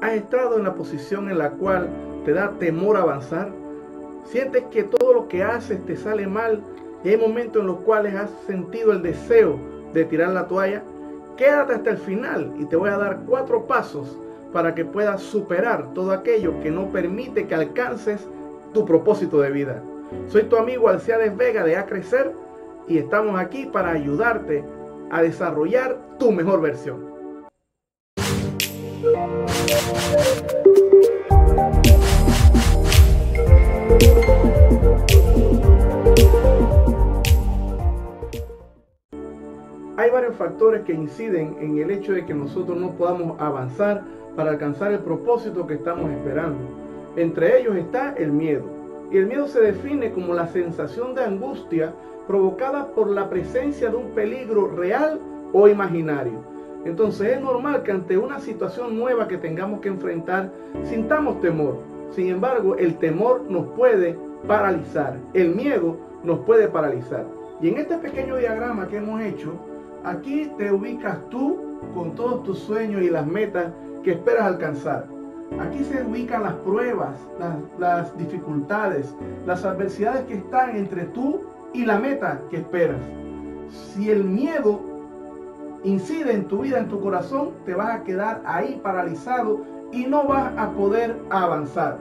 ¿Has estado en la posición en la cual te da temor avanzar? ¿Sientes que todo lo que haces te sale mal y hay momentos en los cuales has sentido el deseo de tirar la toalla? Quédate hasta el final y te voy a dar cuatro pasos para que puedas superar todo aquello que no permite que alcances tu propósito de vida. Soy tu amigo Alciades Vega de A Crecer y estamos aquí para ayudarte a desarrollar tu mejor versión. Hay varios factores que inciden en el hecho de que nosotros no podamos avanzar para alcanzar el propósito que estamos esperando. Entre ellos está el miedo. Y el miedo se define como la sensación de angustia provocada por la presencia de un peligro real o imaginario. Entonces es normal que ante una situación nueva que tengamos que enfrentar sintamos temor. Sin embargo, el temor nos puede paralizar, el miedo nos puede paralizar. Y en este pequeño diagrama que hemos hecho, aquí te ubicas tú con todos tus sueños y las metas que esperas alcanzar. Aquí se ubican las pruebas, las, las dificultades, las adversidades que están entre tú y la meta que esperas. Si el miedo incide en tu vida, en tu corazón, te vas a quedar ahí paralizado y no vas a poder avanzar.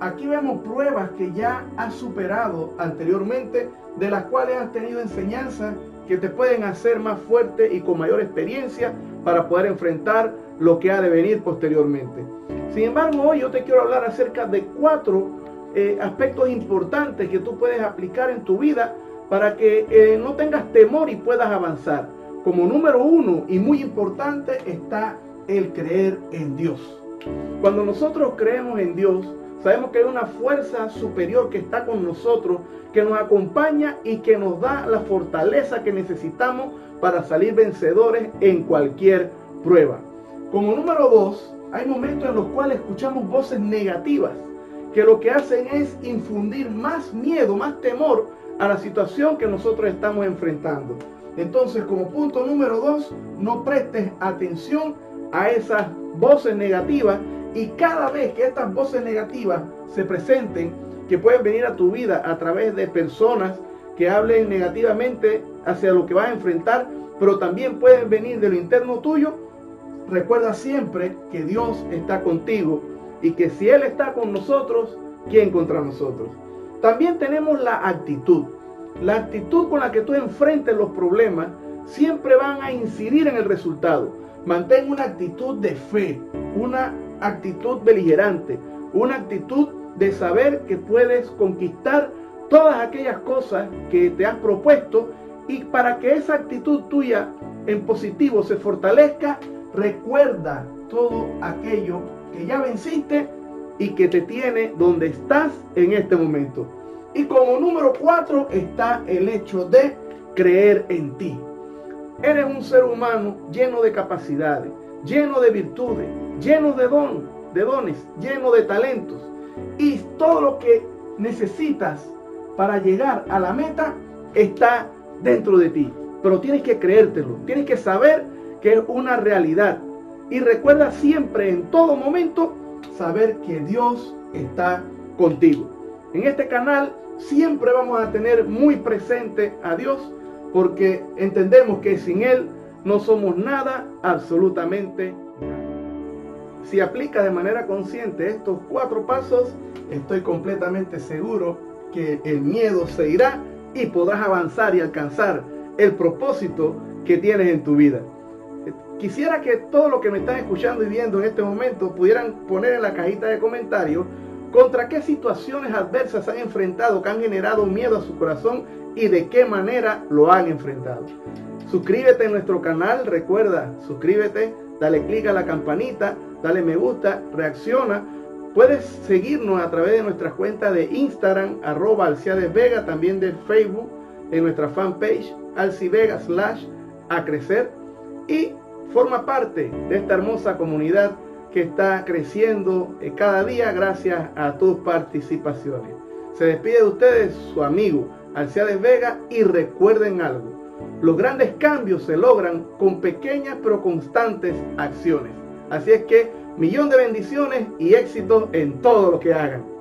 Aquí vemos pruebas que ya has superado anteriormente, de las cuales has tenido enseñanzas que te pueden hacer más fuerte y con mayor experiencia para poder enfrentar lo que ha de venir posteriormente. Sin embargo, hoy yo te quiero hablar acerca de cuatro eh, aspectos importantes que tú puedes aplicar en tu vida para que eh, no tengas temor y puedas avanzar. Como número uno y muy importante está el creer en Dios. Cuando nosotros creemos en Dios, sabemos que hay una fuerza superior que está con nosotros, que nos acompaña y que nos da la fortaleza que necesitamos para salir vencedores en cualquier prueba. Como número dos, hay momentos en los cuales escuchamos voces negativas que lo que hacen es infundir más miedo, más temor a la situación que nosotros estamos enfrentando. Entonces, como punto número dos, no prestes atención a esas voces negativas y cada vez que estas voces negativas se presenten, que pueden venir a tu vida a través de personas que hablen negativamente hacia lo que vas a enfrentar, pero también pueden venir de lo interno tuyo, recuerda siempre que Dios está contigo y que si Él está con nosotros, ¿quién contra nosotros? También tenemos la actitud. La actitud con la que tú enfrentes los problemas siempre van a incidir en el resultado. Mantén una actitud de fe, una actitud beligerante, una actitud de saber que puedes conquistar todas aquellas cosas que te has propuesto y para que esa actitud tuya en positivo se fortalezca, recuerda todo aquello que ya venciste y que te tiene donde estás en este momento. Y como número cuatro está el hecho de creer en ti. Eres un ser humano lleno de capacidades, lleno de virtudes, lleno de don, de dones, lleno de talentos. Y todo lo que necesitas para llegar a la meta está dentro de ti. Pero tienes que creértelo, tienes que saber que es una realidad. Y recuerda siempre, en todo momento, saber que Dios está contigo. En este canal siempre vamos a tener muy presente a Dios porque entendemos que sin Él no somos nada, absolutamente nada. Si aplica de manera consciente estos cuatro pasos, estoy completamente seguro que el miedo se irá y podrás avanzar y alcanzar el propósito que tienes en tu vida. Quisiera que todo lo que me están escuchando y viendo en este momento pudieran poner en la cajita de comentarios contra qué situaciones adversas han enfrentado que han generado miedo a su corazón y de qué manera lo han enfrentado. Suscríbete en nuestro canal, recuerda, suscríbete, dale clic a la campanita, dale me gusta, reacciona. Puedes seguirnos a través de nuestra cuenta de Instagram, arroba Vega, también de Facebook, en nuestra fanpage, Alcivega slash a crecer. Y forma parte de esta hermosa comunidad que está creciendo eh, cada día gracias a tus participaciones. Se despide de ustedes su amigo Alciades Vega y recuerden algo, los grandes cambios se logran con pequeñas pero constantes acciones. Así es que millón de bendiciones y éxito en todo lo que hagan.